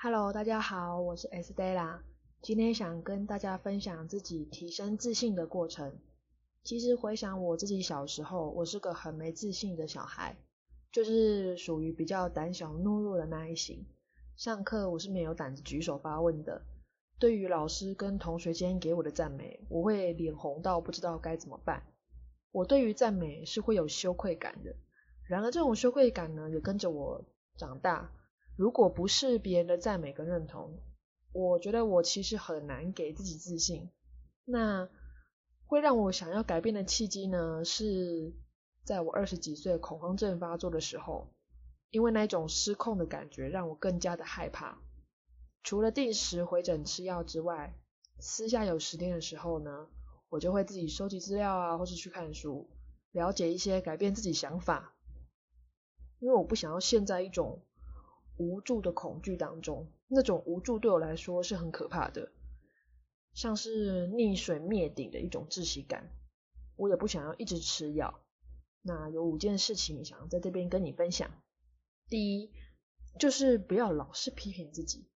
Hello，大家好，我是 Estella，今天想跟大家分享自己提升自信的过程。其实回想我自己小时候，我是个很没自信的小孩，就是属于比较胆小懦弱的那一型。上课我是没有胆子举手发问的。对于老师跟同学间给我的赞美，我会脸红到不知道该怎么办。我对于赞美是会有羞愧感的。然而这种羞愧感呢，也跟着我长大。如果不是别人的赞美跟认同，我觉得我其实很难给自己自信。那会让我想要改变的契机呢，是在我二十几岁恐慌症发作的时候，因为那种失控的感觉让我更加的害怕。除了定时回诊吃药之外，私下有时间的时候呢，我就会自己收集资料啊，或是去看书，了解一些改变自己想法。因为我不想要陷在一种。无助的恐惧当中，那种无助对我来说是很可怕的，像是溺水灭顶的一种窒息感。我也不想要一直吃药。那有五件事情想要在这边跟你分享。第一，就是不要老是批评自己，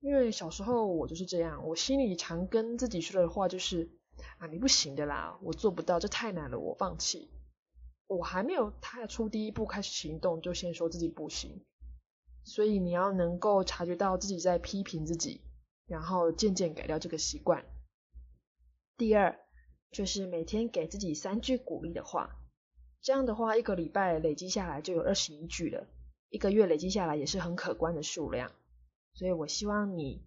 因为小时候我就是这样，我心里常跟自己说的话就是啊，你不行的啦，我做不到，这太难了，我放弃。我还没有踏出第一步开始行动，就先说自己不行。所以你要能够察觉到自己在批评自己，然后渐渐改掉这个习惯。第二，就是每天给自己三句鼓励的话，这样的话一个礼拜累积下来就有二十一句了，一个月累积下来也是很可观的数量。所以我希望你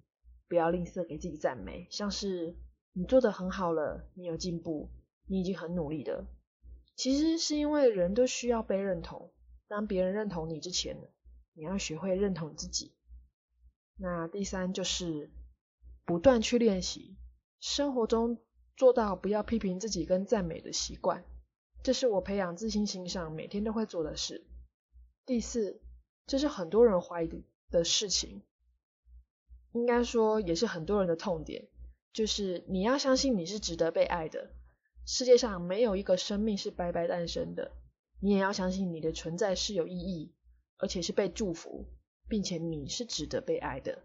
不要吝啬给自己赞美，像是你做的很好了，你有进步，你已经很努力的。其实是因为人都需要被认同，当别人认同你之前。你要学会认同自己。那第三就是不断去练习，生活中做到不要批评自己跟赞美的习惯，这是我培养自信心上每天都会做的事。第四，这是很多人怀疑的事情，应该说也是很多人的痛点，就是你要相信你是值得被爱的，世界上没有一个生命是白白诞生的，你也要相信你的存在是有意义。而且是被祝福，并且你是值得被爱的。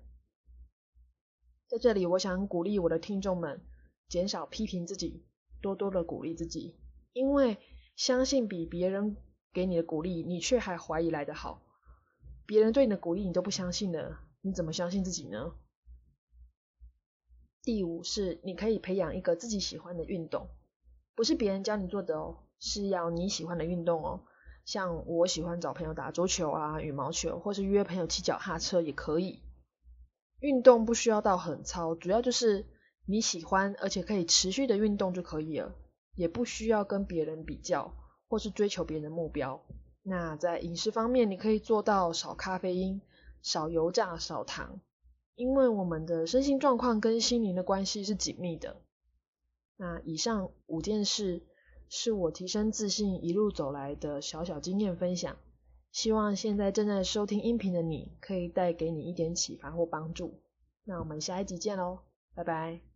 在这里，我想鼓励我的听众们，减少批评自己，多多的鼓励自己，因为相信比别人给你的鼓励，你却还怀疑来的好。别人对你的鼓励你都不相信了，你怎么相信自己呢？第五是，你可以培养一个自己喜欢的运动，不是别人教你做的哦，是要你喜欢的运动哦。像我喜欢找朋友打桌球啊、羽毛球，或是约朋友骑脚踏车也可以。运动不需要到很操，主要就是你喜欢而且可以持续的运动就可以了，也不需要跟别人比较或是追求别人的目标。那在饮食方面，你可以做到少咖啡因、少油炸、少糖，因为我们的身心状况跟心灵的关系是紧密的。那以上五件事。是我提升自信一路走来的小小经验分享，希望现在正在收听音频的你可以带给你一点启发或帮助。那我们下一集见喽，拜拜。